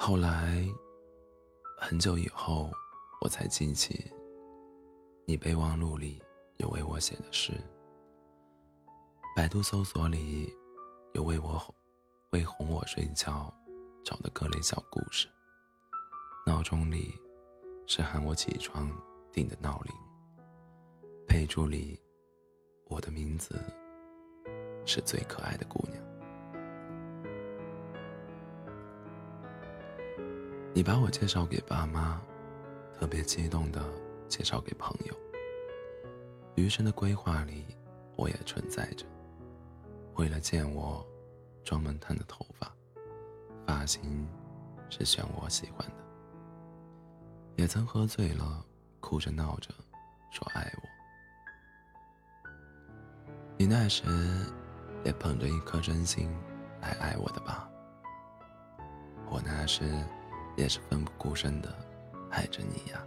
后来，很久以后，我才记起，你备忘录里有为我写的诗，百度搜索里有为我为哄我睡觉找的各类小故事，闹钟里是喊我起床定的闹铃，备注里我的名字是最可爱的姑娘。你把我介绍给爸妈，特别激动的介绍给朋友。余生的规划里，我也存在着。为了见我，专门烫的头发，发型是选我喜欢的。也曾喝醉了，哭着闹着说爱我。你那时也捧着一颗真心来爱我的吧？我那时。也是奋不顾身的爱着你呀，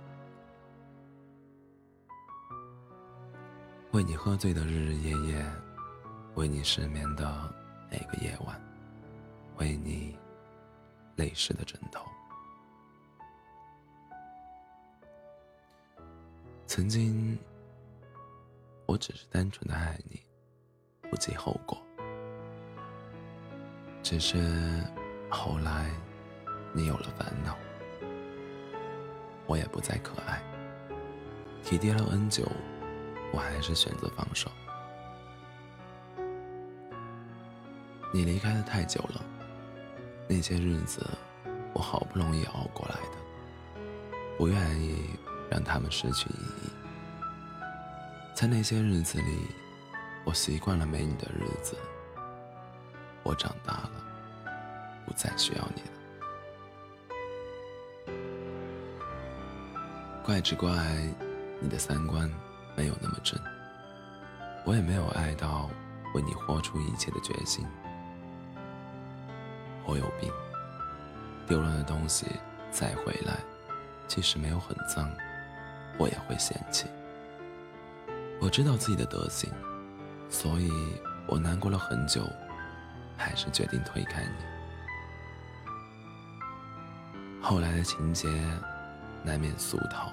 为你喝醉的日日夜夜，为你失眠的每个夜晚，为你泪湿的枕头。曾经，我只是单纯的爱你，不计后果。只是后来。你有了烦恼，我也不再可爱。体贴了 N 久，我还是选择放手。你离开的太久了，那些日子我好不容易熬过来的，不愿意让他们失去意义。在那些日子里，我习惯了没你的日子。我长大了，不再需要你了。怪只怪你的三观没有那么正，我也没有爱到为你豁出一切的决心。我有病，丢了的东西再回来，即使没有很脏，我也会嫌弃。我知道自己的德行，所以我难过了很久，还是决定推开你。后来的情节。难免俗套，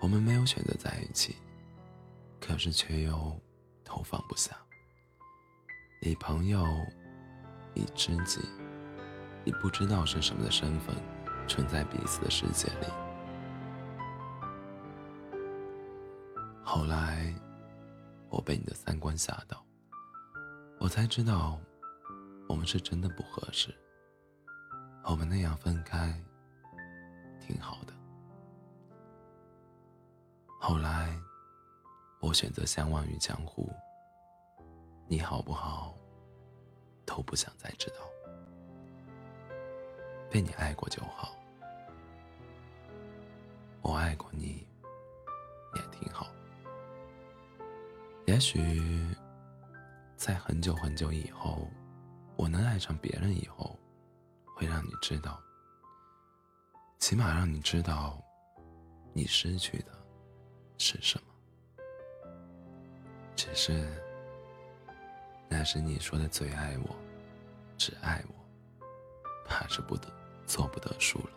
我们没有选择在一起，可是却又都放不下。以朋友，以知己，以不知道是什么的身份，存在彼此的世界里。后来，我被你的三观吓到，我才知道，我们是真的不合适。我们那样分开。挺好的。后来，我选择相忘于江湖。你好不好，都不想再知道。被你爱过就好。我爱过你，也挺好。也许，在很久很久以后，我能爱上别人以后，会让你知道。起码让你知道，你失去的是什么。只是，那时你说的最爱我，只爱我，怕是不得做不得数了。